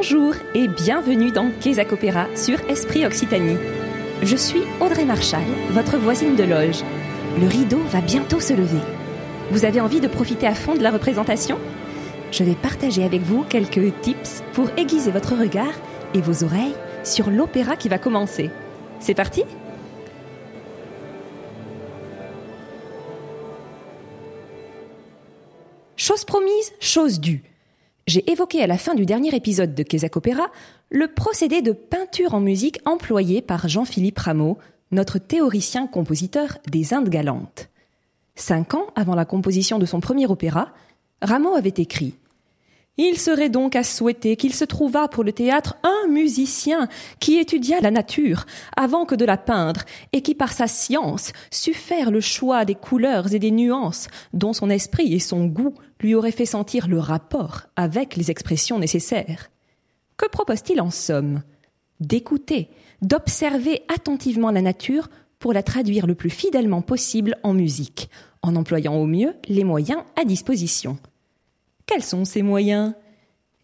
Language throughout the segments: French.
Bonjour et bienvenue dans Quesac Opéra sur Esprit Occitanie. Je suis Audrey Marchal, votre voisine de loge. Le rideau va bientôt se lever. Vous avez envie de profiter à fond de la représentation? Je vais partager avec vous quelques tips pour aiguiser votre regard et vos oreilles sur l'opéra qui va commencer. C'est parti? Chose promise, chose due j'ai évoqué à la fin du dernier épisode de Kézak Opéra le procédé de peinture en musique employé par Jean-Philippe Rameau, notre théoricien-compositeur des Indes galantes. Cinq ans avant la composition de son premier opéra, Rameau avait écrit il serait donc à souhaiter qu'il se trouvât pour le théâtre un musicien qui étudia la nature avant que de la peindre et qui par sa science sut faire le choix des couleurs et des nuances dont son esprit et son goût lui auraient fait sentir le rapport avec les expressions nécessaires. Que propose-t-il en somme? D'écouter, d'observer attentivement la nature pour la traduire le plus fidèlement possible en musique, en employant au mieux les moyens à disposition. Quels sont ces moyens?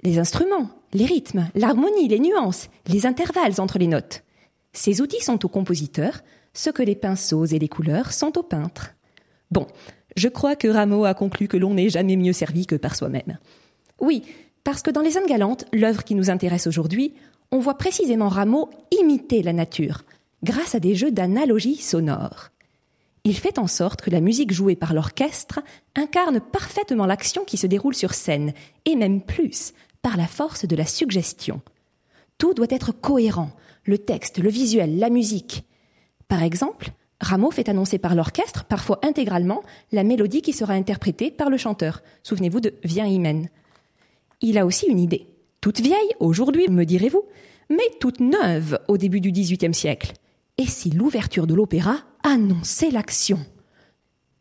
Les instruments, les rythmes, l'harmonie, les nuances, les intervalles entre les notes. Ces outils sont aux compositeurs, ce que les pinceaux et les couleurs sont aux peintres. Bon, je crois que Rameau a conclu que l'on n'est jamais mieux servi que par soi-même. Oui, parce que dans Les Indes galantes, l'œuvre qui nous intéresse aujourd'hui, on voit précisément Rameau imiter la nature, grâce à des jeux d'analogie sonore. Il fait en sorte que la musique jouée par l'orchestre incarne parfaitement l'action qui se déroule sur scène, et même plus, par la force de la suggestion. Tout doit être cohérent, le texte, le visuel, la musique. Par exemple, Rameau fait annoncer par l'orchestre, parfois intégralement, la mélodie qui sera interprétée par le chanteur. Souvenez-vous de Viens Hymen. Il a aussi une idée. Toute vieille, aujourd'hui, me direz-vous, mais toute neuve au début du XVIIIe siècle. Et si l'ouverture de l'opéra annonçait l'action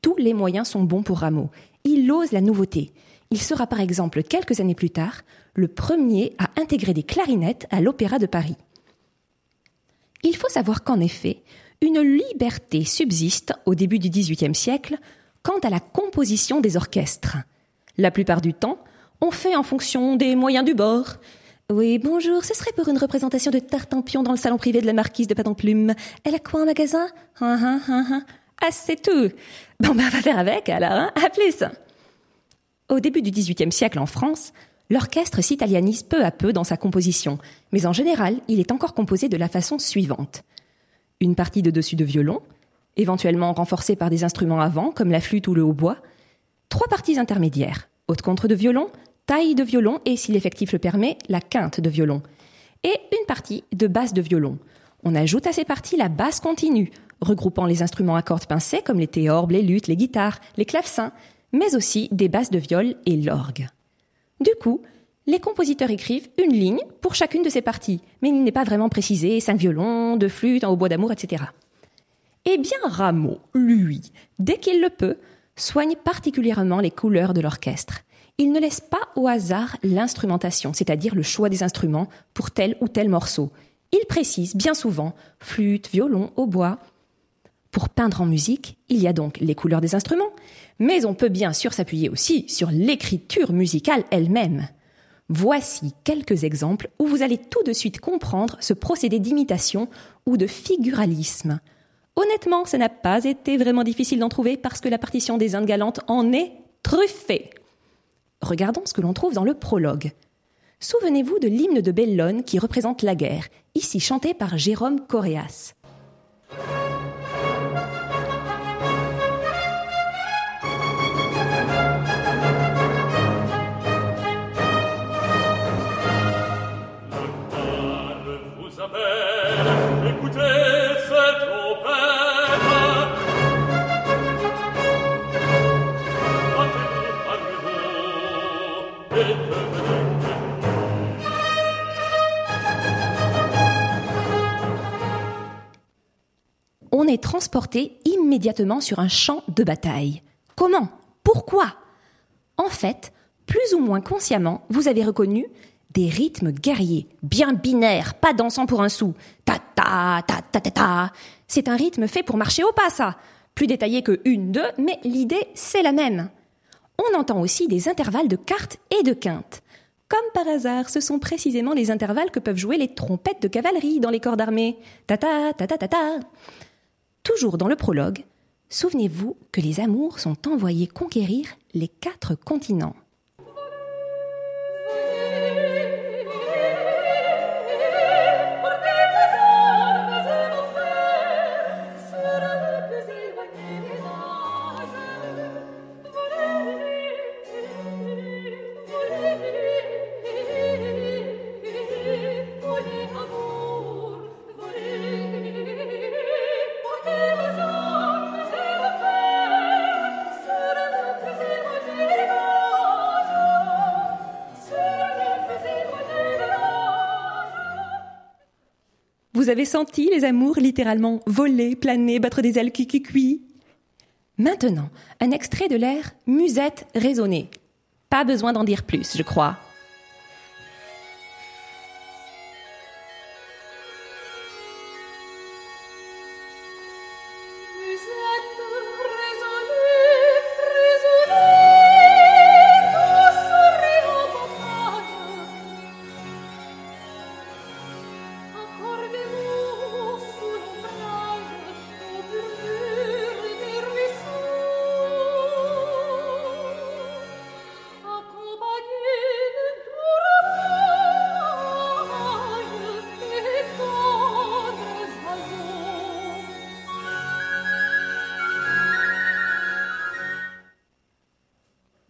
Tous les moyens sont bons pour Rameau. Il ose la nouveauté. Il sera par exemple, quelques années plus tard, le premier à intégrer des clarinettes à l'Opéra de Paris. Il faut savoir qu'en effet, une liberté subsiste au début du XVIIIe siècle quant à la composition des orchestres. La plupart du temps, on fait en fonction des moyens du bord, oui, bonjour, ce serait pour une représentation de Tartampion dans le salon privé de la marquise de Plume. Elle a quoi en magasin? Ah, ah, ah, ah, c'est tout. Bon, ben, on va faire avec, alors, hein à plus. Au début du XVIIIe siècle en France, l'orchestre s'italianise peu à peu dans sa composition, mais en général, il est encore composé de la façon suivante. Une partie de dessus de violon, éventuellement renforcée par des instruments avant, comme la flûte ou le hautbois, trois parties intermédiaires, haute contre de violon, taille de violon et, si l'effectif le permet, la quinte de violon. Et une partie de basse de violon. On ajoute à ces parties la basse continue, regroupant les instruments à cordes pincées comme les théorbes, les luttes, les guitares, les clavecins, mais aussi des basses de viol et l'orgue. Du coup, les compositeurs écrivent une ligne pour chacune de ces parties, mais il n'est pas vraiment précisé cinq violons, deux flûtes, un hautbois d'amour, etc. Eh bien, Rameau, lui, dès qu'il le peut, soigne particulièrement les couleurs de l'orchestre il ne laisse pas au hasard l'instrumentation, c'est-à-dire le choix des instruments pour tel ou tel morceau. Il précise bien souvent flûte, violon, hautbois. Pour peindre en musique, il y a donc les couleurs des instruments, mais on peut bien sûr s'appuyer aussi sur l'écriture musicale elle-même. Voici quelques exemples où vous allez tout de suite comprendre ce procédé d'imitation ou de figuralisme. Honnêtement, ça n'a pas été vraiment difficile d'en trouver parce que la partition des Indes galantes en est truffée. Regardons ce que l'on trouve dans le prologue. Souvenez-vous de l'hymne de Bellone qui représente la guerre, ici chanté par Jérôme Coréas. On est transporté immédiatement sur un champ de bataille. Comment? Pourquoi? En fait, plus ou moins consciemment, vous avez reconnu des rythmes guerriers, bien binaires, pas dansant pour un sou. Ta ta ta ta ta ta. C'est un rythme fait pour marcher au pas, ça. Plus détaillé que une, deux, mais l'idée, c'est la même. On entend aussi des intervalles de quartes et de quintes Comme par hasard, ce sont précisément les intervalles que peuvent jouer les trompettes de cavalerie dans les corps d'armée. Ta ta ta ta ta ta. Toujours dans le prologue, souvenez-vous que les amours sont envoyés conquérir les quatre continents. Avez senti les amours littéralement voler, planer, battre des ailes cuicui Maintenant, un extrait de l'air Musette raisonnée. Pas besoin d'en dire plus, je crois.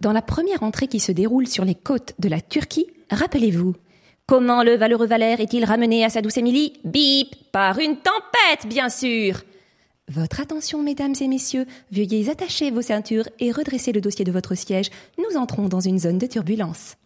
Dans la première entrée qui se déroule sur les côtes de la Turquie, rappelez-vous, comment le valeureux Valère est-il ramené à sa douce Émilie? Bip Par une tempête, bien sûr Votre attention, mesdames et messieurs, veuillez attacher vos ceintures et redresser le dossier de votre siège. Nous entrons dans une zone de turbulence.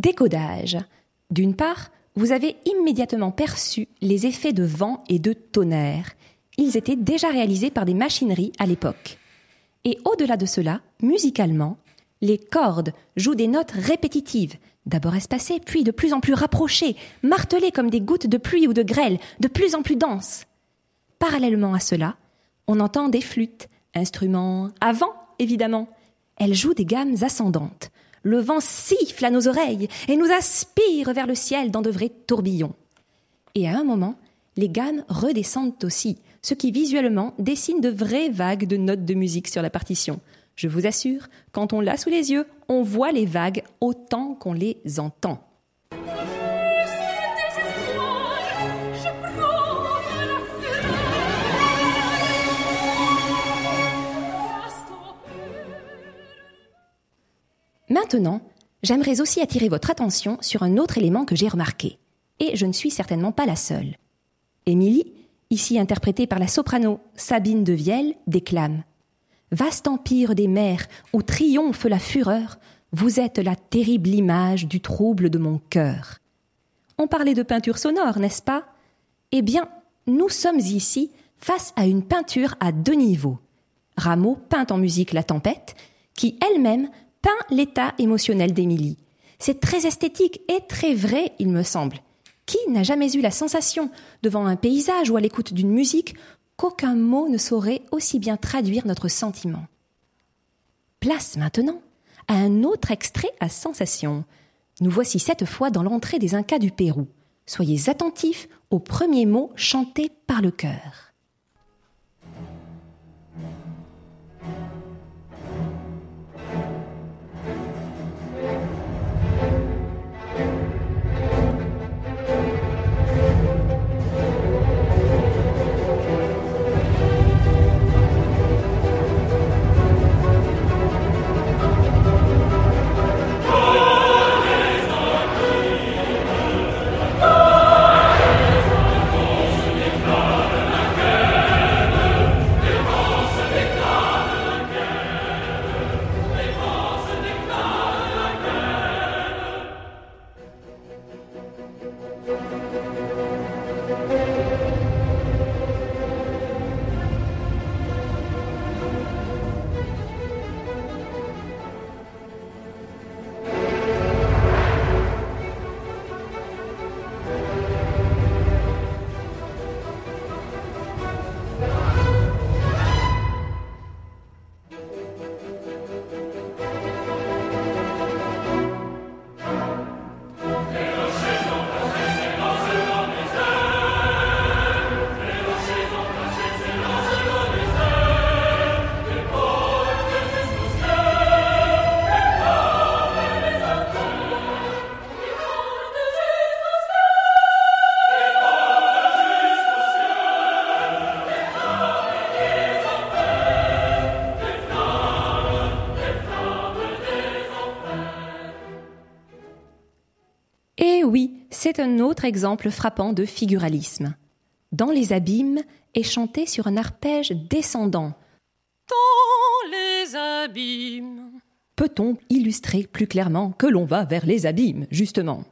Décodage. D'une part, vous avez immédiatement perçu les effets de vent et de tonnerre. Ils étaient déjà réalisés par des machineries à l'époque. Et au-delà de cela, musicalement, les cordes jouent des notes répétitives, d'abord espacées, puis de plus en plus rapprochées, martelées comme des gouttes de pluie ou de grêle, de plus en plus denses. Parallèlement à cela, on entend des flûtes, instruments à vent, évidemment. Elles jouent des gammes ascendantes, le vent siffle à nos oreilles et nous aspire vers le ciel dans de vrais tourbillons. Et à un moment, les gammes redescendent aussi, ce qui visuellement dessine de vraies vagues de notes de musique sur la partition. Je vous assure, quand on l'a sous les yeux, on voit les vagues autant qu'on les entend. Maintenant, j'aimerais aussi attirer votre attention sur un autre élément que j'ai remarqué. Et je ne suis certainement pas la seule. Émilie, ici interprétée par la soprano Sabine de Vielle, déclame Vaste empire des mers où triomphe la fureur, vous êtes la terrible image du trouble de mon cœur. On parlait de peinture sonore, n'est-ce pas? Eh bien, nous sommes ici face à une peinture à deux niveaux. Rameau peint en musique La Tempête, qui elle-même peint l'état émotionnel d'Émilie. C'est très esthétique et très vrai, il me semble. Qui n'a jamais eu la sensation, devant un paysage ou à l'écoute d'une musique, qu'aucun mot ne saurait aussi bien traduire notre sentiment? Place maintenant à un autre extrait à sensation. Nous voici cette fois dans l'entrée des Incas du Pérou. Soyez attentifs aux premiers mots chantés par le chœur. c'est un autre exemple frappant de figuralisme. Dans les abîmes est chanté sur un arpège descendant. Dans les abîmes. Peut-on illustrer plus clairement que l'on va vers les abîmes, justement?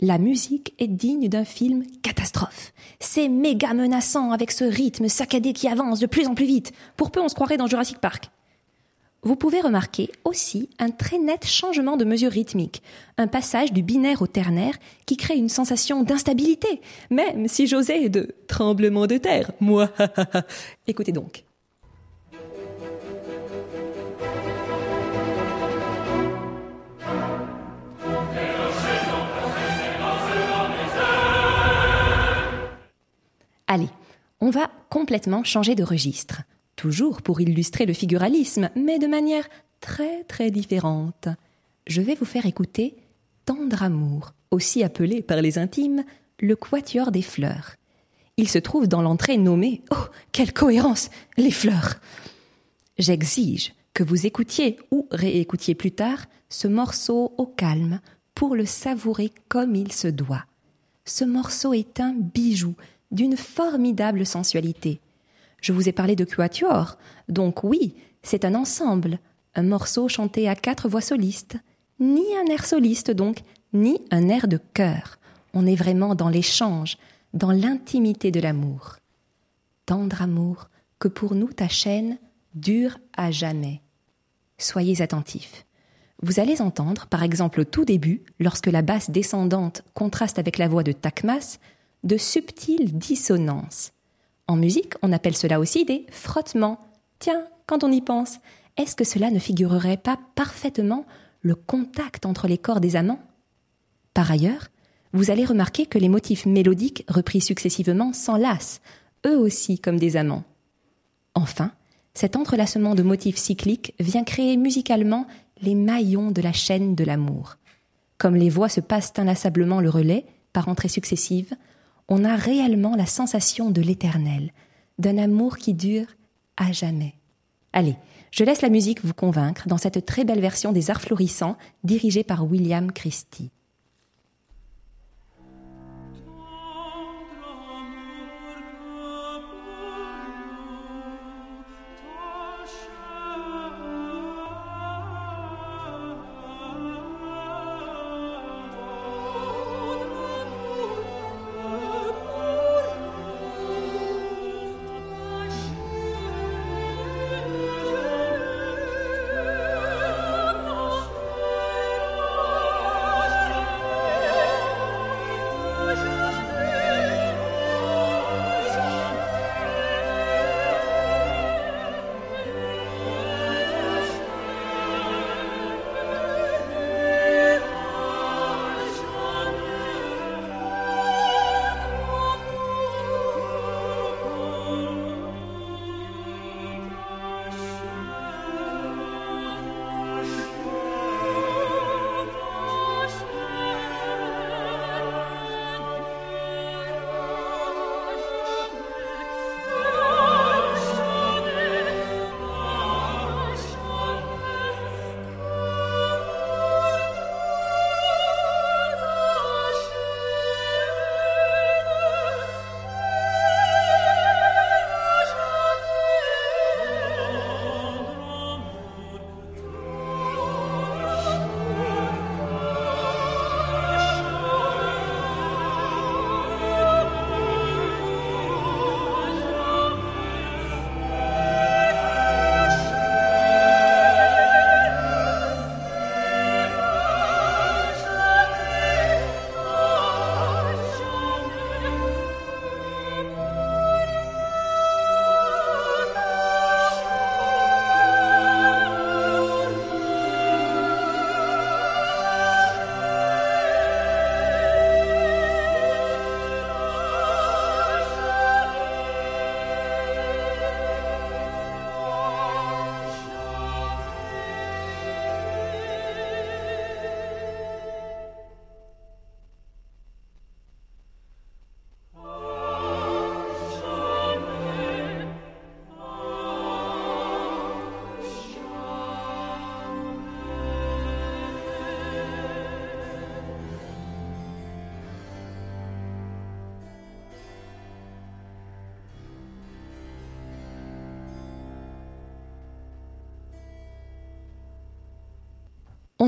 La musique est digne d'un film catastrophe. C'est méga menaçant avec ce rythme saccadé qui avance de plus en plus vite. Pour peu on se croirait dans Jurassic Park vous pouvez remarquer aussi un très net changement de mesure rythmique, un passage du binaire au ternaire qui crée une sensation d'instabilité, même si j'osais de tremblement de terre, moi. Écoutez donc. Allez, on va complètement changer de registre toujours pour illustrer le figuralisme, mais de manière très très différente. Je vais vous faire écouter Tendre Amour, aussi appelé par les intimes le Quatuor des fleurs. Il se trouve dans l'entrée nommée Oh, quelle cohérence Les fleurs J'exige que vous écoutiez ou réécoutiez plus tard ce morceau au calme pour le savourer comme il se doit. Ce morceau est un bijou d'une formidable sensualité. Je vous ai parlé de quatuor, donc oui, c'est un ensemble, un morceau chanté à quatre voix solistes, ni un air soliste donc, ni un air de chœur. On est vraiment dans l'échange, dans l'intimité de l'amour. Tendre amour que pour nous ta chaîne dure à jamais. Soyez attentifs. Vous allez entendre, par exemple au tout début, lorsque la basse descendante contraste avec la voix de Takmas, de subtiles dissonances. En musique, on appelle cela aussi des frottements. Tiens, quand on y pense, est-ce que cela ne figurerait pas parfaitement le contact entre les corps des amants? Par ailleurs, vous allez remarquer que les motifs mélodiques repris successivement s'enlacent, eux aussi comme des amants. Enfin, cet entrelacement de motifs cycliques vient créer musicalement les maillons de la chaîne de l'amour. Comme les voix se passent inlassablement le relais, par entrées successives, on a réellement la sensation de l'éternel, d'un amour qui dure à jamais. Allez, je laisse la musique vous convaincre dans cette très belle version des Arts florissants dirigée par William Christie.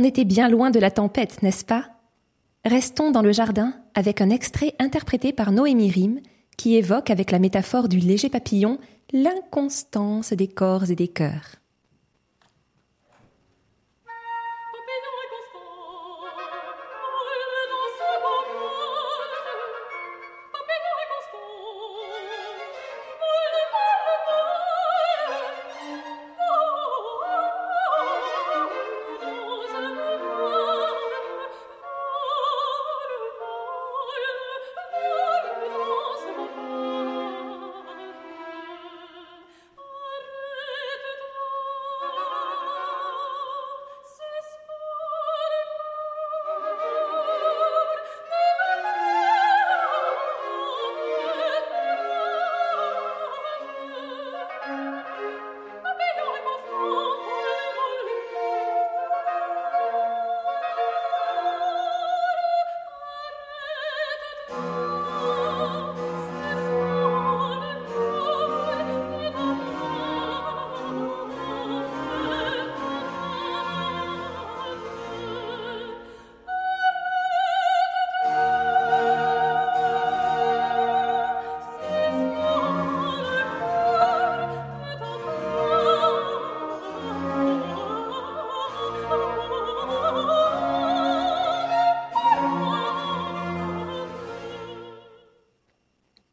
On était bien loin de la tempête, n'est-ce pas? Restons dans le jardin avec un extrait interprété par Noémie Rime qui évoque avec la métaphore du léger papillon l'inconstance des corps et des cœurs.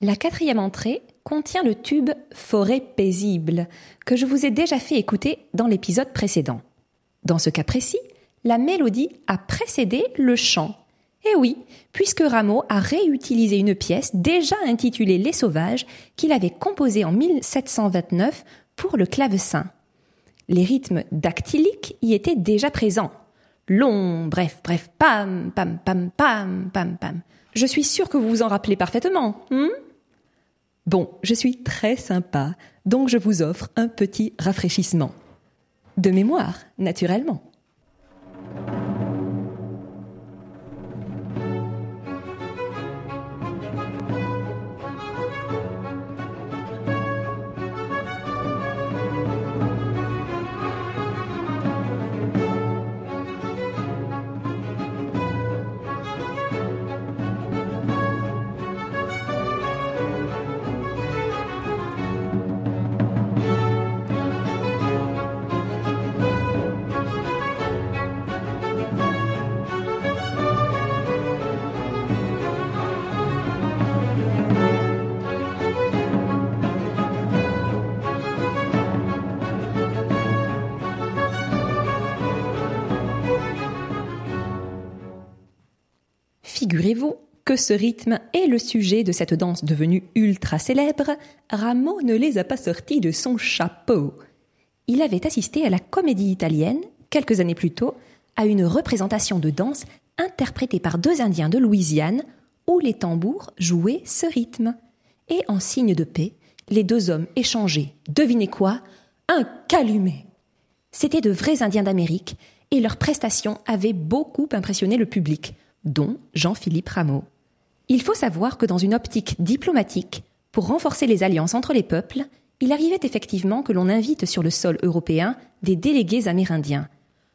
La quatrième entrée contient le tube Forêt paisible que je vous ai déjà fait écouter dans l'épisode précédent. Dans ce cas précis, la mélodie a précédé le chant. Et oui, puisque Rameau a réutilisé une pièce déjà intitulée Les Sauvages qu'il avait composée en 1729 pour le clavecin. Les rythmes dactyliques y étaient déjà présents. Long, bref, bref, pam, pam, pam, pam, pam, pam. Je suis sûre que vous vous en rappelez parfaitement. Hmm? Bon, je suis très sympa, donc je vous offre un petit rafraîchissement. De mémoire, naturellement. Figurez-vous que ce rythme est le sujet de cette danse devenue ultra célèbre, Rameau ne les a pas sortis de son chapeau. Il avait assisté à la comédie italienne, quelques années plus tôt, à une représentation de danse interprétée par deux Indiens de Louisiane, où les tambours jouaient ce rythme. Et en signe de paix, les deux hommes échangeaient, devinez quoi? Un calumet. C'étaient de vrais Indiens d'Amérique, et leurs prestations avaient beaucoup impressionné le public dont Jean-Philippe Rameau. Il faut savoir que dans une optique diplomatique, pour renforcer les alliances entre les peuples, il arrivait effectivement que l'on invite sur le sol européen des délégués amérindiens.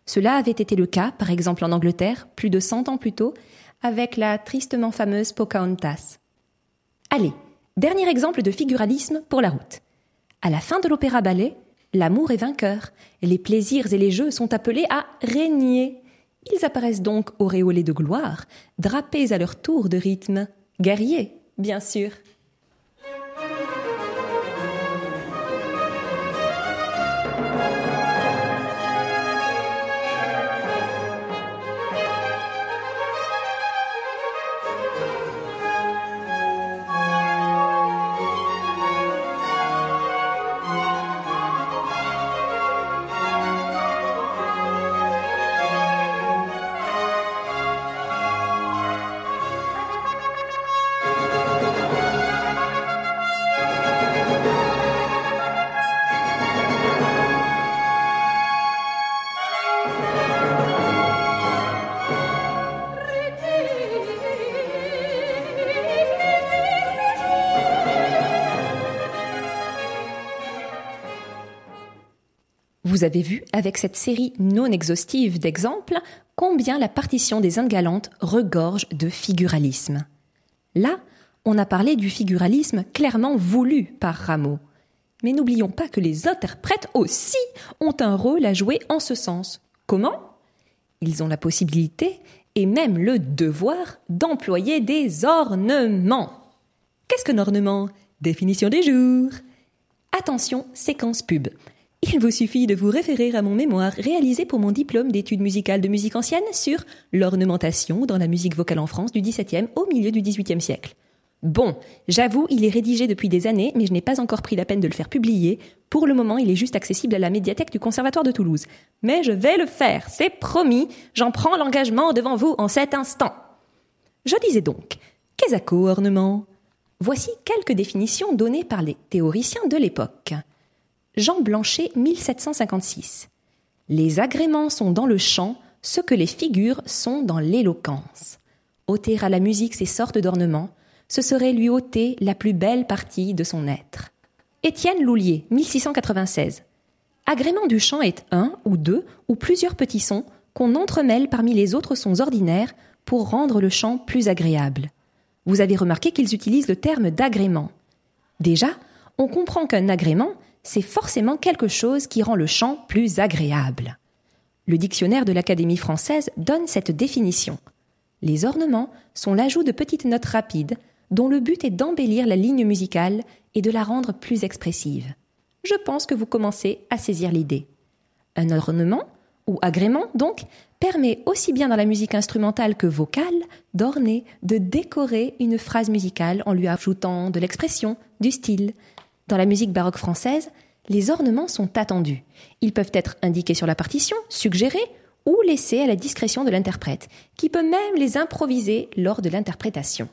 Cela avait été le cas, par exemple en Angleterre, plus de cent ans plus tôt, avec la tristement fameuse Pocahontas. Allez, dernier exemple de figuralisme pour la route. À la fin de l'opéra ballet, l'amour est vainqueur, les plaisirs et les jeux sont appelés à régner. Ils apparaissent donc auréolés de gloire, drapés à leur tour de rythme, guerriers, bien sûr. Vous avez vu, avec cette série non exhaustive d'exemples, combien la partition des Indes regorge de figuralisme. Là, on a parlé du figuralisme clairement voulu par Rameau. Mais n'oublions pas que les interprètes aussi ont un rôle à jouer en ce sens. Comment? Ils ont la possibilité et même le devoir d'employer des ornements. Qu'est-ce qu'un ornement? Définition des jours. Attention, séquence pub. Il vous suffit de vous référer à mon mémoire réalisé pour mon diplôme d'études musicales de musique ancienne sur l'ornementation dans la musique vocale en France du XVIIe au milieu du XVIIIe siècle. Bon, j'avoue, il est rédigé depuis des années, mais je n'ai pas encore pris la peine de le faire publier. Pour le moment, il est juste accessible à la médiathèque du Conservatoire de Toulouse. Mais je vais le faire, c'est promis, j'en prends l'engagement devant vous en cet instant. Je disais donc, Quesaco ornement Voici quelques définitions données par les théoriciens de l'époque. Jean Blanchet, 1756. Les agréments sont dans le chant ce que les figures sont dans l'éloquence. Ôter à la musique ces sortes d'ornements, ce serait lui ôter la plus belle partie de son être. Étienne Loulier, 1696. Agrément du chant est un ou deux ou plusieurs petits sons qu'on entremêle parmi les autres sons ordinaires pour rendre le chant plus agréable. Vous avez remarqué qu'ils utilisent le terme d'agrément. Déjà, on comprend qu'un agrément, c'est forcément quelque chose qui rend le chant plus agréable. Le dictionnaire de l'Académie française donne cette définition. Les ornements sont l'ajout de petites notes rapides dont le but est d'embellir la ligne musicale et de la rendre plus expressive. Je pense que vous commencez à saisir l'idée. Un ornement, ou agrément donc, permet aussi bien dans la musique instrumentale que vocale d'orner, de décorer une phrase musicale en lui ajoutant de l'expression, du style. Dans la musique baroque française, les ornements sont attendus. Ils peuvent être indiqués sur la partition, suggérés ou laissés à la discrétion de l'interprète, qui peut même les improviser lors de l'interprétation.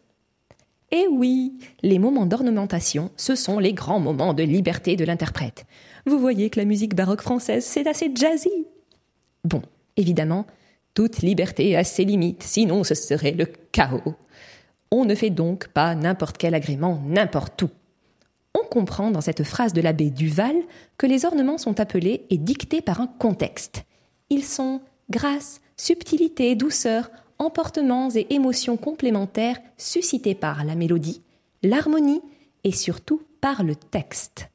Et eh oui, les moments d'ornementation, ce sont les grands moments de liberté de l'interprète. Vous voyez que la musique baroque française, c'est assez jazzy. Bon, évidemment, toute liberté a ses limites, sinon ce serait le chaos. On ne fait donc pas n'importe quel agrément n'importe où. On comprend dans cette phrase de l'abbé Duval que les ornements sont appelés et dictés par un contexte. Ils sont grâce, subtilité, douceur, emportements et émotions complémentaires suscités par la mélodie, l'harmonie et surtout par le texte.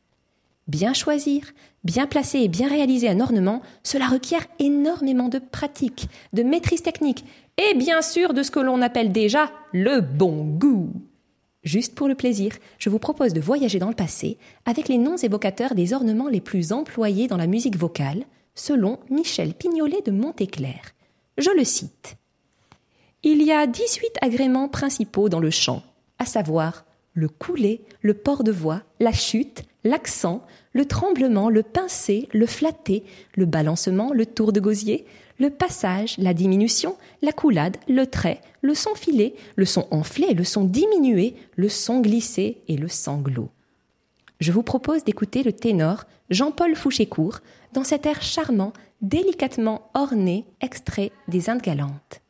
Bien choisir, bien placer et bien réaliser un ornement, cela requiert énormément de pratique, de maîtrise technique et bien sûr de ce que l'on appelle déjà le bon goût. Juste pour le plaisir, je vous propose de voyager dans le passé avec les noms évocateurs des ornements les plus employés dans la musique vocale, selon Michel Pignolet de Montéclair. Je le cite. Il y a 18 agréments principaux dans le chant, à savoir le coulé, le port de voix, la chute, l'accent, le tremblement, le pincé, le flatté, le balancement, le tour de gosier, le passage, la diminution, la coulade, le trait, le son filé, le son enflé, le son diminué, le son glissé et le sanglot. Je vous propose d'écouter le ténor Jean-Paul Fouchécourt dans cet air charmant, délicatement orné, extrait des Indes galantes.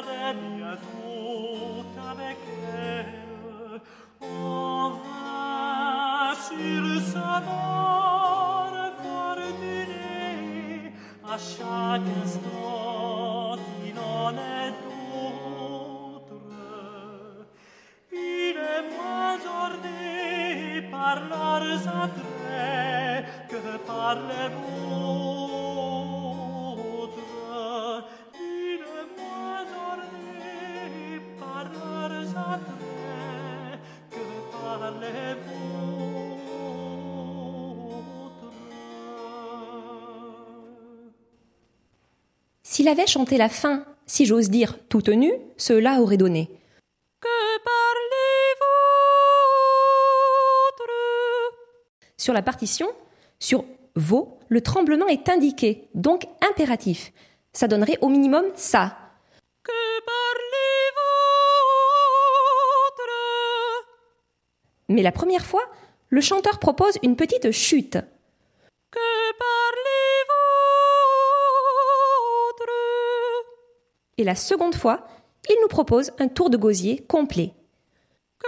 mare mia tutta vecchia ove sir savar fortire ascia che sto di non è tutre in e parlar sa tre che parle voi S'il avait chanté la fin, si j'ose dire, tout tenu, cela aurait donné. Que parlez-vous Sur la partition, sur vos, le tremblement est indiqué, donc impératif. Ça donnerait au minimum ça. Que parlez-vous Mais la première fois, le chanteur propose une petite chute. Et la seconde fois, il nous propose un tour de gosier complet. Que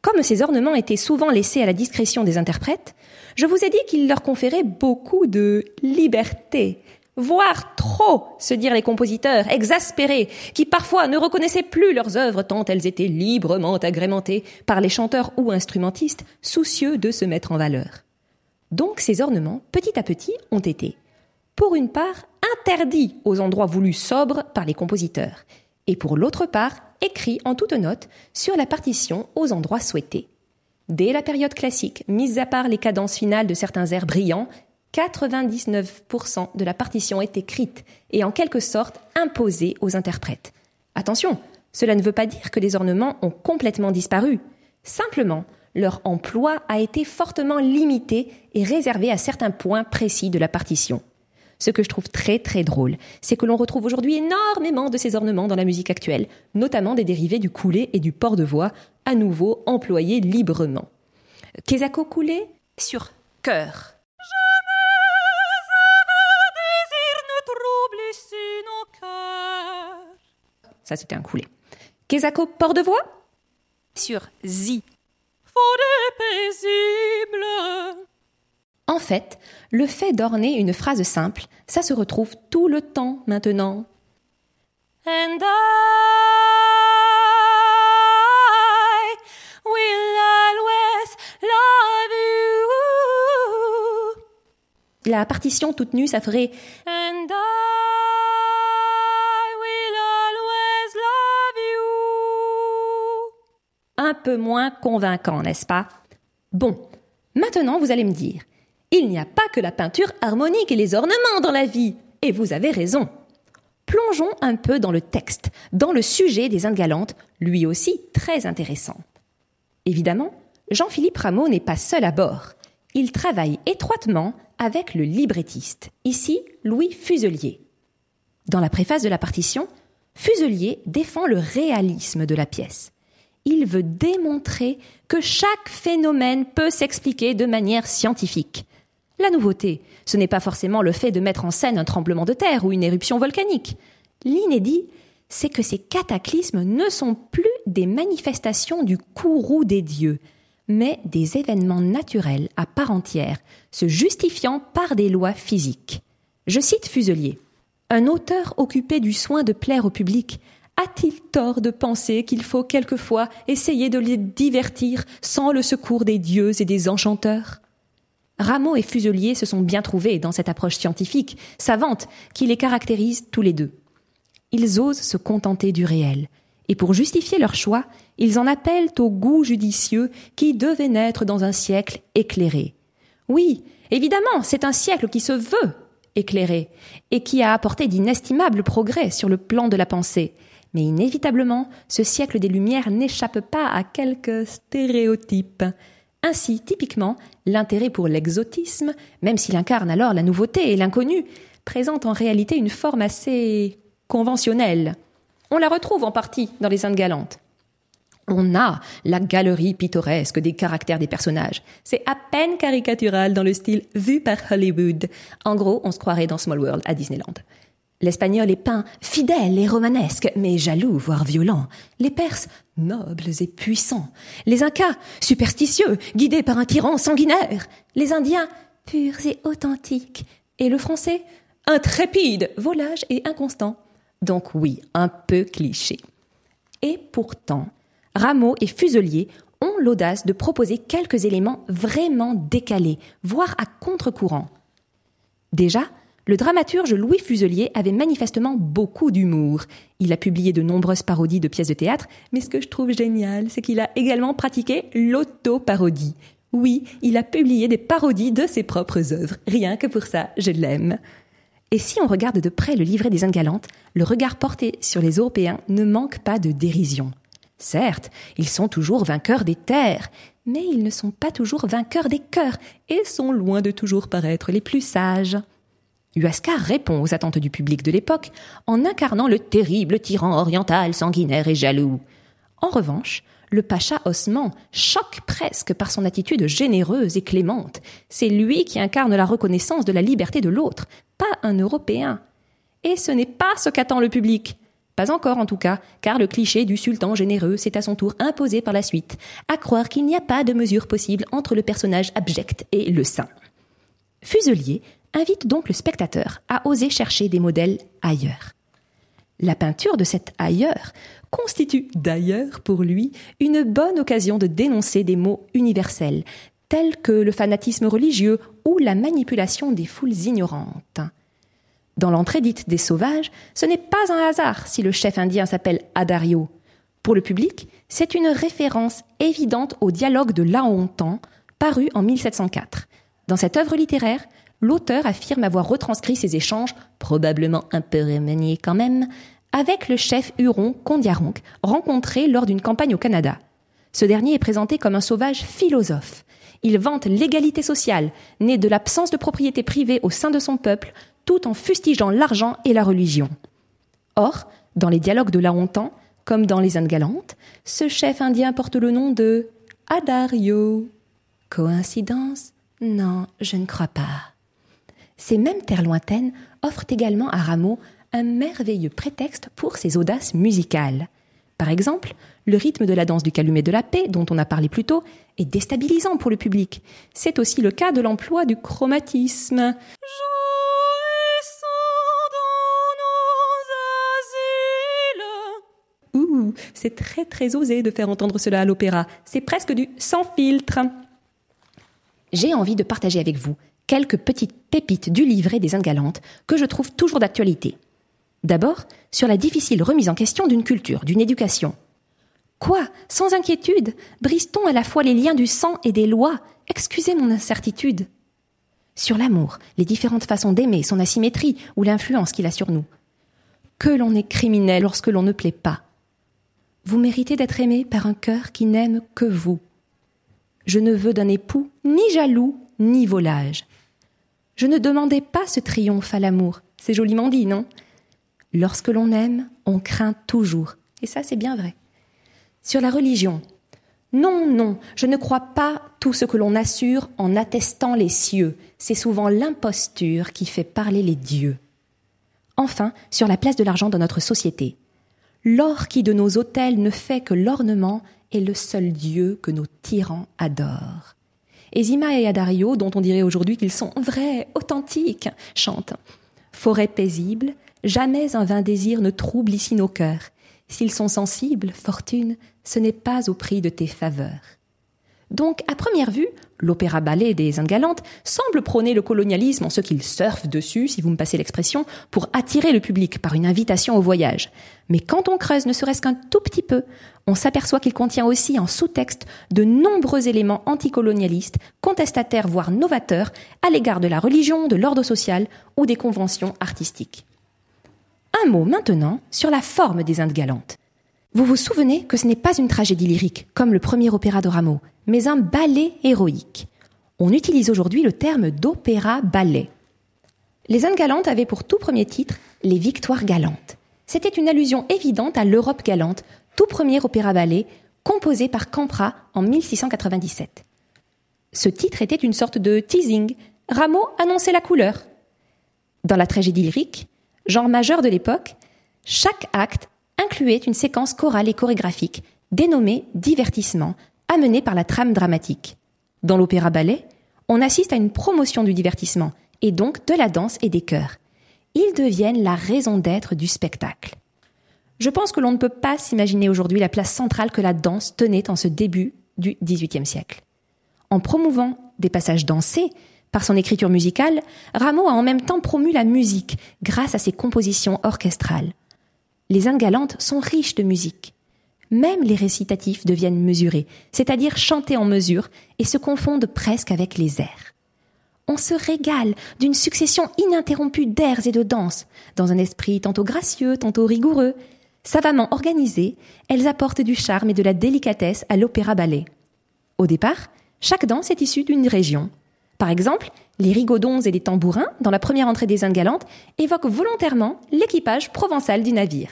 Comme ces ornements étaient souvent laissés à la discrétion des interprètes, je vous ai dit qu'il leur conférait beaucoup de liberté, voire trop, se dirent les compositeurs, exaspérés, qui parfois ne reconnaissaient plus leurs œuvres tant elles étaient librement agrémentées par les chanteurs ou instrumentistes soucieux de se mettre en valeur. Donc ces ornements, petit à petit, ont été, pour une part, interdits aux endroits voulus sobres par les compositeurs, et pour l'autre part, écrits en toutes notes sur la partition aux endroits souhaités. Dès la période classique, mis à part les cadences finales de certains airs brillants, 99% de la partition est écrite et en quelque sorte imposée aux interprètes. Attention, cela ne veut pas dire que les ornements ont complètement disparu. Simplement, leur emploi a été fortement limité et réservé à certains points précis de la partition. Ce que je trouve très très drôle, c'est que l'on retrouve aujourd'hui énormément de ces ornements dans la musique actuelle, notamment des dérivés du coulé et du port de voix, à nouveau employés librement. Kezako coulé sur cœur. Ça c'était un coulé. Kezako port de voix sur zi. Paisible. En fait, le fait d'orner une phrase simple, ça se retrouve tout le temps maintenant. And I will always love you. La partition toute nue, ça ferait And I un peu moins convaincant, n'est-ce pas? Bon, maintenant vous allez me dire, il n'y a pas que la peinture harmonique et les ornements dans la vie, et vous avez raison. Plongeons un peu dans le texte, dans le sujet des Indes galantes, lui aussi très intéressant. Évidemment, Jean-Philippe Rameau n'est pas seul à bord. Il travaille étroitement avec le librettiste, ici Louis Fuselier. Dans la préface de la partition, Fuselier défend le réalisme de la pièce. Il veut démontrer que chaque phénomène peut s'expliquer de manière scientifique. La nouveauté, ce n'est pas forcément le fait de mettre en scène un tremblement de terre ou une éruption volcanique. L'inédit, c'est que ces cataclysmes ne sont plus des manifestations du courroux des dieux, mais des événements naturels à part entière, se justifiant par des lois physiques. Je cite Fuselier. Un auteur occupé du soin de plaire au public a-t-il tort de penser qu'il faut quelquefois essayer de les divertir sans le secours des dieux et des enchanteurs? Rameau et Fuselier se sont bien trouvés dans cette approche scientifique, savante, qui les caractérise tous les deux. Ils osent se contenter du réel, et pour justifier leur choix, ils en appellent au goût judicieux qui devait naître dans un siècle éclairé. Oui, évidemment, c'est un siècle qui se veut éclairé, et qui a apporté d'inestimables progrès sur le plan de la pensée. Mais inévitablement, ce siècle des Lumières n'échappe pas à quelques stéréotypes. Ainsi, typiquement, l'intérêt pour l'exotisme, même s'il incarne alors la nouveauté et l'inconnu, présente en réalité une forme assez conventionnelle. On la retrouve en partie dans les Indes galantes. On a la galerie pittoresque des caractères des personnages. C'est à peine caricatural dans le style vu par Hollywood. En gros, on se croirait dans Small World à Disneyland. L'espagnol est peint fidèle et romanesque, mais jaloux, voire violent. Les Perses, nobles et puissants. Les Incas, superstitieux, guidés par un tyran sanguinaire. Les Indiens, purs et authentiques. Et le Français, intrépide, volage et inconstant. Donc oui, un peu cliché. Et pourtant, Rameau et Fuselier ont l'audace de proposer quelques éléments vraiment décalés, voire à contre-courant. Déjà, le dramaturge Louis Fuselier avait manifestement beaucoup d'humour. Il a publié de nombreuses parodies de pièces de théâtre, mais ce que je trouve génial, c'est qu'il a également pratiqué l'auto-parodie. Oui, il a publié des parodies de ses propres œuvres. Rien que pour ça, je l'aime. Et si on regarde de près le livret des Indes galantes, le regard porté sur les Européens ne manque pas de dérision. Certes, ils sont toujours vainqueurs des terres, mais ils ne sont pas toujours vainqueurs des cœurs et sont loin de toujours paraître les plus sages. Huascar répond aux attentes du public de l'époque en incarnant le terrible tyran oriental sanguinaire et jaloux. En revanche, Le pacha Osman choque presque par son attitude généreuse et clémente. C'est lui qui incarne la reconnaissance de la liberté de l'autre, pas un Européen. Et ce n'est pas ce qu'attend le public. Pas encore en tout cas, car le cliché du sultan généreux s'est à son tour imposé par la suite, à croire qu'il n'y a pas de mesure possible entre le personnage abject et le saint. Fuselier invite donc le spectateur à oser chercher des modèles ailleurs. La peinture de cet ailleurs constitue d'ailleurs pour lui une bonne occasion de dénoncer des mots universels, tels que le fanatisme religieux ou la manipulation des foules ignorantes. Dans l'entrée dite des sauvages, ce n'est pas un hasard si le chef indien s'appelle Adario. Pour le public, c'est une référence évidente au dialogue de Lahontan, paru en 1704. Dans cette œuvre littéraire, l'auteur affirme avoir retranscrit ces échanges, probablement un peu remaniés quand même, avec le chef Huron Kondiaronk, rencontré lors d'une campagne au Canada. Ce dernier est présenté comme un sauvage philosophe. Il vante l'égalité sociale, née de l'absence de propriété privée au sein de son peuple, tout en fustigeant l'argent et la religion. Or, dans les dialogues de la Hontan, comme dans les Indes galantes, ce chef indien porte le nom de Adario. Coïncidence? Non, je ne crois pas. Ces mêmes terres lointaines offrent également à Rameau un merveilleux prétexte pour ses audaces musicales. Par exemple, le rythme de la danse du calumet de la paix, dont on a parlé plus tôt, est déstabilisant pour le public. C'est aussi le cas de l'emploi du chromatisme. Ouh, c'est très très osé de faire entendre cela à l'opéra. C'est presque du sans filtre. J'ai envie de partager avec vous quelques petites pépites du livret des Indes galantes que je trouve toujours d'actualité. D'abord, sur la difficile remise en question d'une culture, d'une éducation. Quoi? Sans inquiétude? Brise-t-on à la fois les liens du sang et des lois? Excusez mon incertitude. Sur l'amour, les différentes façons d'aimer, son asymétrie ou l'influence qu'il a sur nous. Que l'on est criminel lorsque l'on ne plaît pas. Vous méritez d'être aimé par un cœur qui n'aime que vous. Je ne veux d'un époux ni jaloux ni volage. Je ne demandais pas ce triomphe à l'amour. C'est joliment dit, non? Lorsque l'on aime, on craint toujours. Et ça, c'est bien vrai. Sur la religion. Non, non, je ne crois pas tout ce que l'on assure en attestant les cieux. C'est souvent l'imposture qui fait parler les dieux. Enfin, sur la place de l'argent dans notre société. L'or qui de nos hôtels ne fait que l'ornement est le seul dieu que nos tyrans adorent. Zima et Adario, dont on dirait aujourd'hui qu'ils sont vrais, authentiques, chantent. Forêt paisible, jamais un vain désir ne trouble ici nos cœurs. S'ils sont sensibles, fortune, ce n'est pas au prix de tes faveurs. Donc, à première vue, l'opéra ballet des Indes galantes semble prôner le colonialisme en ce qu'il surfe dessus, si vous me passez l'expression, pour attirer le public par une invitation au voyage. Mais quand on creuse ne serait-ce qu'un tout petit peu, on s'aperçoit qu'il contient aussi en sous-texte de nombreux éléments anticolonialistes, contestataires voire novateurs, à l'égard de la religion, de l'ordre social ou des conventions artistiques. Un mot maintenant sur la forme des Indes galantes. Vous vous souvenez que ce n'est pas une tragédie lyrique, comme le premier opéra de Rameau, mais un ballet héroïque. On utilise aujourd'hui le terme d'opéra-ballet. Les Indes galantes avaient pour tout premier titre Les Victoires galantes. C'était une allusion évidente à l'Europe galante, tout premier opéra-ballet, composé par Campra en 1697. Ce titre était une sorte de teasing. Rameau annonçait la couleur. Dans la tragédie lyrique, genre majeur de l'époque, chaque acte incluait une séquence chorale et chorégraphique dénommée divertissement, amenée par la trame dramatique. Dans l'opéra-ballet, on assiste à une promotion du divertissement, et donc de la danse et des chœurs. Ils deviennent la raison d'être du spectacle. Je pense que l'on ne peut pas s'imaginer aujourd'hui la place centrale que la danse tenait en ce début du XVIIIe siècle. En promouvant des passages dansés, par son écriture musicale, Rameau a en même temps promu la musique grâce à ses compositions orchestrales. Les Indes galantes sont riches de musique. Même les récitatifs deviennent mesurés, c'est-à-dire chantés en mesure et se confondent presque avec les airs. On se régale d'une succession ininterrompue d'airs et de danses, dans un esprit tantôt gracieux, tantôt rigoureux. Savamment organisées, elles apportent du charme et de la délicatesse à l'opéra-ballet. Au départ, chaque danse est issue d'une région, par exemple, les rigodons et les tambourins, dans la première entrée des Indes galantes, évoquent volontairement l'équipage provençal du navire.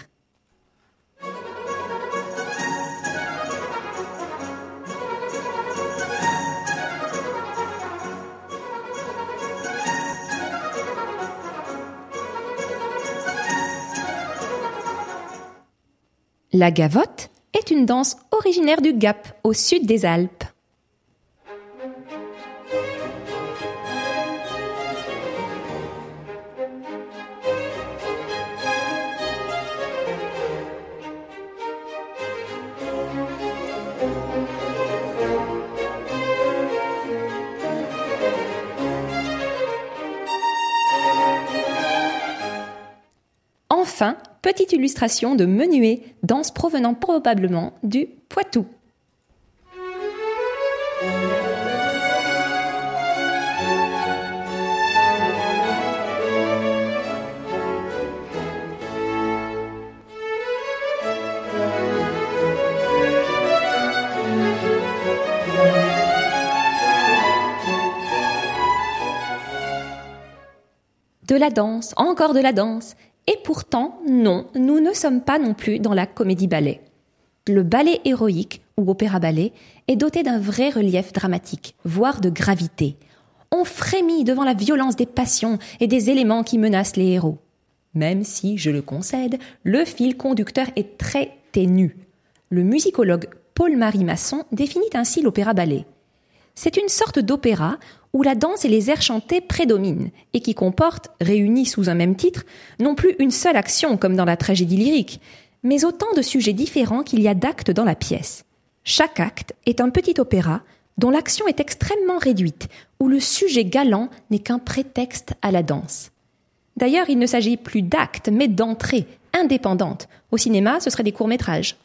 La gavotte est une danse originaire du Gap, au sud des Alpes. Petite illustration de menuet, danse provenant probablement du Poitou. De la danse, encore de la danse, et pourtant, non, nous ne sommes pas non plus dans la comédie-ballet. Le ballet héroïque, ou opéra-ballet, est doté d'un vrai relief dramatique, voire de gravité. On frémit devant la violence des passions et des éléments qui menacent les héros. Même si, je le concède, le fil conducteur est très ténu. Le musicologue Paul-Marie Masson définit ainsi l'opéra-ballet. C'est une sorte d'opéra où la danse et les airs chantés prédominent et qui comporte, réunis sous un même titre, non plus une seule action comme dans la tragédie lyrique, mais autant de sujets différents qu'il y a d'actes dans la pièce. Chaque acte est un petit opéra dont l'action est extrêmement réduite, où le sujet galant n'est qu'un prétexte à la danse. D'ailleurs, il ne s'agit plus d'actes, mais d'entrées indépendantes. Au cinéma, ce seraient des courts-métrages.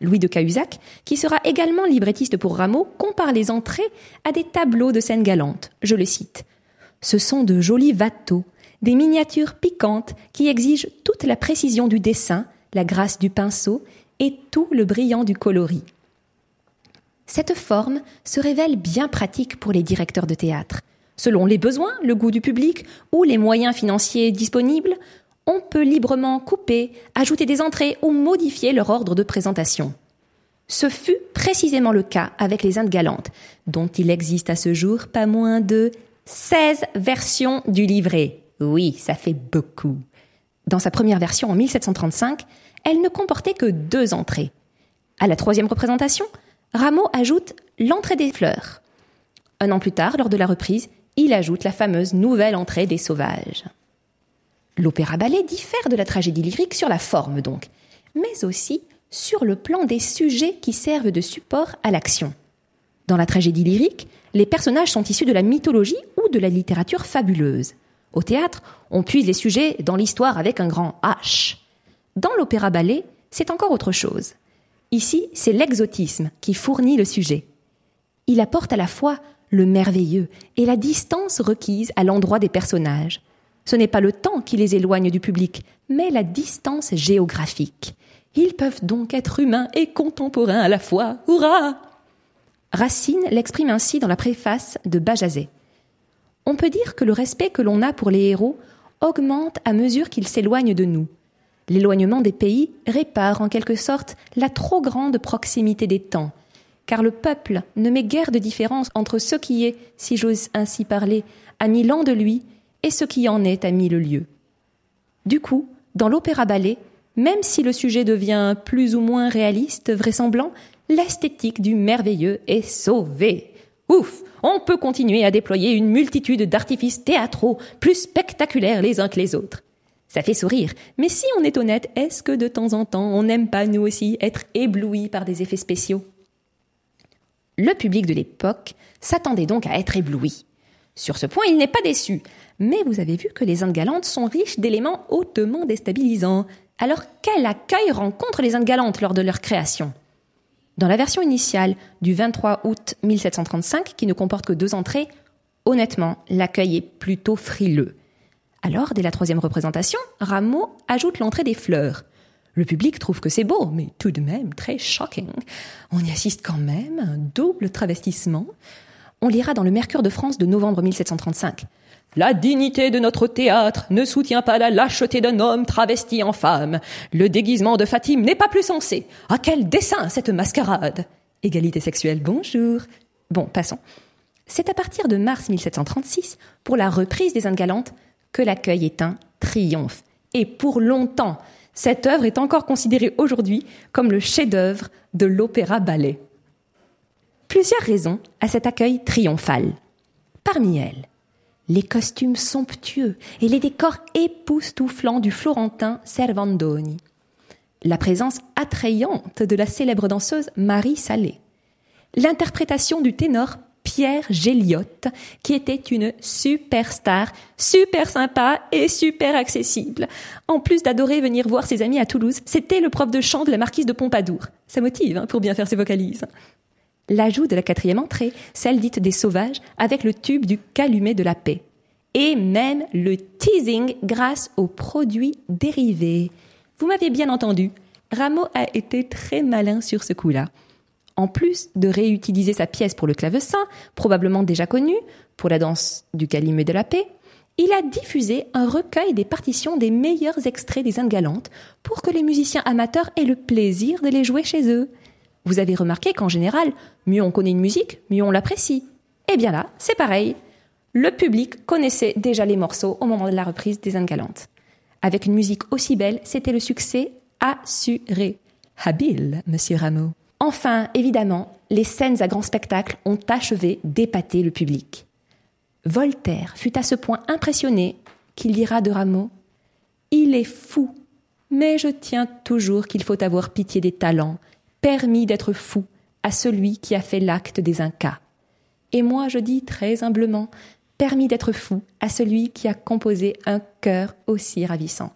Louis de Cahuzac, qui sera également librettiste pour Rameau, compare les entrées à des tableaux de scènes galantes. Je le cite. Ce sont de jolis watteaux, des miniatures piquantes qui exigent toute la précision du dessin, la grâce du pinceau et tout le brillant du coloris. Cette forme se révèle bien pratique pour les directeurs de théâtre. Selon les besoins, le goût du public ou les moyens financiers disponibles, on peut librement couper, ajouter des entrées ou modifier leur ordre de présentation. Ce fut précisément le cas avec les Indes galantes, dont il existe à ce jour pas moins de 16 versions du livret. Oui, ça fait beaucoup. Dans sa première version en 1735, elle ne comportait que deux entrées. À la troisième représentation, Rameau ajoute l'entrée des fleurs. Un an plus tard, lors de la reprise, il ajoute la fameuse nouvelle entrée des sauvages. L'opéra-ballet diffère de la tragédie lyrique sur la forme donc, mais aussi sur le plan des sujets qui servent de support à l'action. Dans la tragédie lyrique, les personnages sont issus de la mythologie ou de la littérature fabuleuse. Au théâtre, on puise les sujets dans l'histoire avec un grand H. Dans l'opéra-ballet, c'est encore autre chose. Ici, c'est l'exotisme qui fournit le sujet. Il apporte à la fois le merveilleux et la distance requise à l'endroit des personnages. Ce n'est pas le temps qui les éloigne du public, mais la distance géographique. Ils peuvent donc être humains et contemporains à la fois. Hurrah Racine l'exprime ainsi dans la préface de Bajazet. On peut dire que le respect que l'on a pour les héros augmente à mesure qu'ils s'éloignent de nous. L'éloignement des pays répare en quelque sorte la trop grande proximité des temps, car le peuple ne met guère de différence entre ce qui est, si j'ose ainsi parler, à mille ans de lui et ce qui en est à mille lieues. Du coup, dans l'opéra-ballet, même si le sujet devient plus ou moins réaliste, vraisemblant, l'esthétique du merveilleux est sauvée. Ouf On peut continuer à déployer une multitude d'artifices théâtraux plus spectaculaires les uns que les autres. Ça fait sourire, mais si on est honnête, est-ce que de temps en temps on n'aime pas nous aussi être éblouis par des effets spéciaux? Le public de l'époque s'attendait donc à être ébloui. Sur ce point, il n'est pas déçu. Mais vous avez vu que les Indes galantes sont riches d'éléments hautement déstabilisants. Alors quel accueil rencontrent les Indes galantes lors de leur création? Dans la version initiale du 23 août 1735, qui ne comporte que deux entrées, honnêtement, l'accueil est plutôt frileux. Alors, dès la troisième représentation, Rameau ajoute l'entrée des fleurs. Le public trouve que c'est beau, mais tout de même très shocking. On y assiste quand même à un double travestissement. On lira dans le Mercure de France de novembre 1735. La dignité de notre théâtre ne soutient pas la lâcheté d'un homme travesti en femme. Le déguisement de Fatim n'est pas plus sensé. À quel dessein cette mascarade? Égalité sexuelle, bonjour. Bon, passons. C'est à partir de mars 1736, pour la reprise des Indes galantes, que l'accueil est un triomphe. Et pour longtemps, Cette œuvre est encore considérée aujourd'hui comme le chef-d'œuvre de l'opéra-ballet. Plusieurs raisons à cet accueil triomphal. Parmi elles, les costumes somptueux et les décors époustouflants du Florentin Servandoni, la présence attrayante de la célèbre danseuse Marie Salé, l'interprétation du ténor Pierre Géliotte, qui était une superstar, super sympa et super accessible. En plus d'adorer venir voir ses amis à Toulouse, c'était le prof de chant de la marquise de Pompadour. Ça motive hein, pour bien faire ses vocalises. L'ajout de la quatrième entrée, celle dite des sauvages, avec le tube du calumet de la paix. Et même le teasing grâce aux produits dérivés. Vous m'avez bien entendu, Rameau a été très malin sur ce coup-là en plus de réutiliser sa pièce pour le clavecin, probablement déjà connue, pour la danse du Calumet de la Paix, il a diffusé un recueil des partitions des meilleurs extraits des Indes galantes pour que les musiciens amateurs aient le plaisir de les jouer chez eux. Vous avez remarqué qu'en général, mieux on connaît une musique, mieux on l'apprécie. Eh bien là, c'est pareil. Le public connaissait déjà les morceaux au moment de la reprise des Indes galantes. Avec une musique aussi belle, c'était le succès assuré. Habile, monsieur Rameau. Enfin, évidemment, les scènes à grand spectacle ont achevé d'épater le public. Voltaire fut à ce point impressionné qu'il dira de Rameau Il est fou, mais je tiens toujours qu'il faut avoir pitié des talents, permis d'être fou à celui qui a fait l'acte des Incas. Et moi, je dis très humblement permis d'être fou à celui qui a composé un cœur aussi ravissant.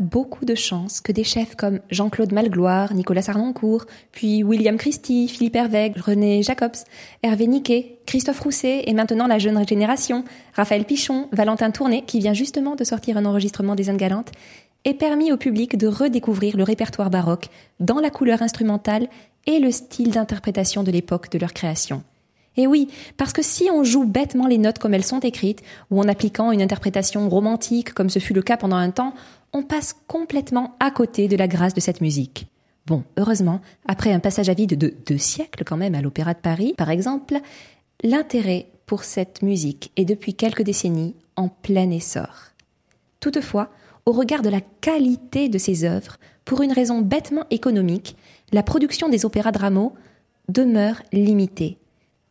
Beaucoup de chance que des chefs comme Jean-Claude Malgloire, Nicolas Sarnoncourt, puis William Christie, Philippe Hervègue, René Jacobs, Hervé Niquet, Christophe Rousset et maintenant la jeune génération, Raphaël Pichon, Valentin Tourné, qui vient justement de sortir un enregistrement des Indes Galantes, aient permis au public de redécouvrir le répertoire baroque dans la couleur instrumentale et le style d'interprétation de l'époque de leur création. Et oui, parce que si on joue bêtement les notes comme elles sont écrites, ou en appliquant une interprétation romantique comme ce fut le cas pendant un temps, on passe complètement à côté de la grâce de cette musique. Bon, heureusement, après un passage à vide de deux siècles quand même à l'Opéra de Paris, par exemple, l'intérêt pour cette musique est depuis quelques décennies en plein essor. Toutefois, au regard de la qualité de ces œuvres, pour une raison bêtement économique, la production des opéras de Rameau demeure limitée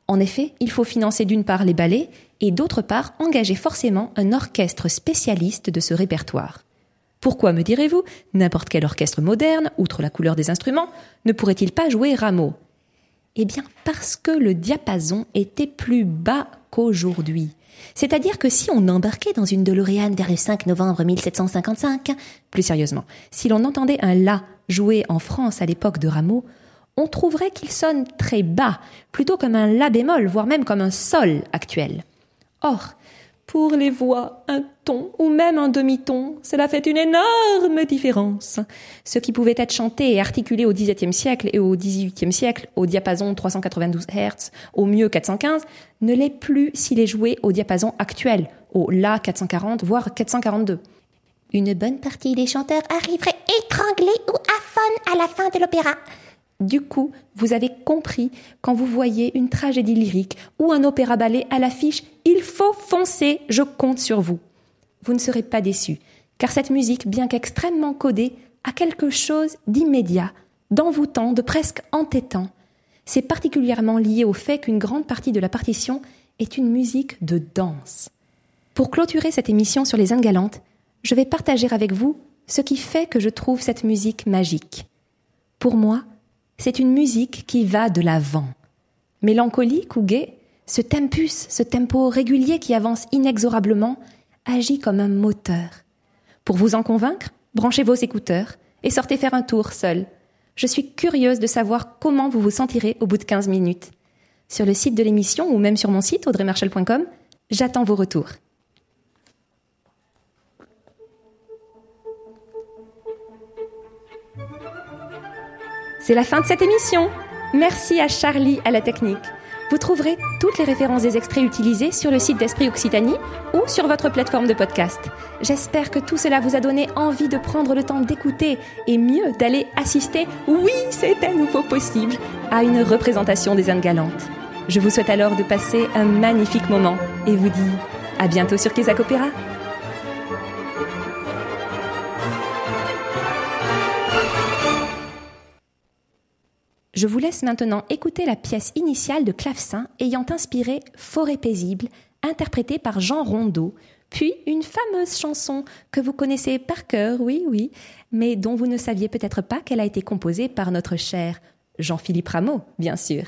en effet, il faut financer d'une part les ballets et d'autre part engager forcément un orchestre spécialiste de ce répertoire. Pourquoi, me direz-vous, n'importe quel orchestre moderne, outre la couleur des instruments, ne pourrait-il pas jouer Rameau? Eh bien, parce que le diapason était plus bas qu'aujourd'hui. C'est-à-dire que si on embarquait dans une DeLorean vers le 5 novembre 1755, plus sérieusement, si l'on entendait un La joué en France à l'époque de Rameau, on trouverait qu'il sonne très bas, plutôt comme un La bémol, voire même comme un Sol actuel. Or, pour les voix, un ton ou même un demi-ton, cela fait une énorme différence. Ce qui pouvait être chanté et articulé au XVIIe siècle et au XVIIIe siècle au diapason 392 Hz, au mieux 415, ne l'est plus s'il est joué au diapason actuel, au La 440 voire 442. Une bonne partie des chanteurs arriveraient étranglés ou aphone à la fin de l'opéra. Du coup, vous avez compris, quand vous voyez une tragédie lyrique ou un opéra ballet à l'affiche, il faut foncer, je compte sur vous. Vous ne serez pas déçus, car cette musique, bien qu'extrêmement codée, a quelque chose d'immédiat, d'envoûtant, de presque entêtant. C'est particulièrement lié au fait qu'une grande partie de la partition est une musique de danse. Pour clôturer cette émission sur les Indes galantes, je vais partager avec vous ce qui fait que je trouve cette musique magique. Pour moi, c'est une musique qui va de l'avant. Mélancolique ou gai, ce tempus, ce tempo régulier qui avance inexorablement, agit comme un moteur. Pour vous en convaincre, branchez vos écouteurs et sortez faire un tour seul. Je suis curieuse de savoir comment vous vous sentirez au bout de 15 minutes. Sur le site de l'émission ou même sur mon site audreymarshall.com, j'attends vos retours. C'est la fin de cette émission. Merci à Charlie à la technique. Vous trouverez toutes les références des extraits utilisés sur le site d'Esprit Occitanie ou sur votre plateforme de podcast. J'espère que tout cela vous a donné envie de prendre le temps d'écouter et mieux d'aller assister, oui, c'est à nouveau possible, à une représentation des Indes galantes. Je vous souhaite alors de passer un magnifique moment et vous dis à bientôt sur Opéra. Je vous laisse maintenant écouter la pièce initiale de clavecin ayant inspiré Forêt paisible, interprétée par Jean Rondeau, puis une fameuse chanson que vous connaissez par cœur, oui, oui, mais dont vous ne saviez peut-être pas qu'elle a été composée par notre cher Jean-Philippe Rameau, bien sûr.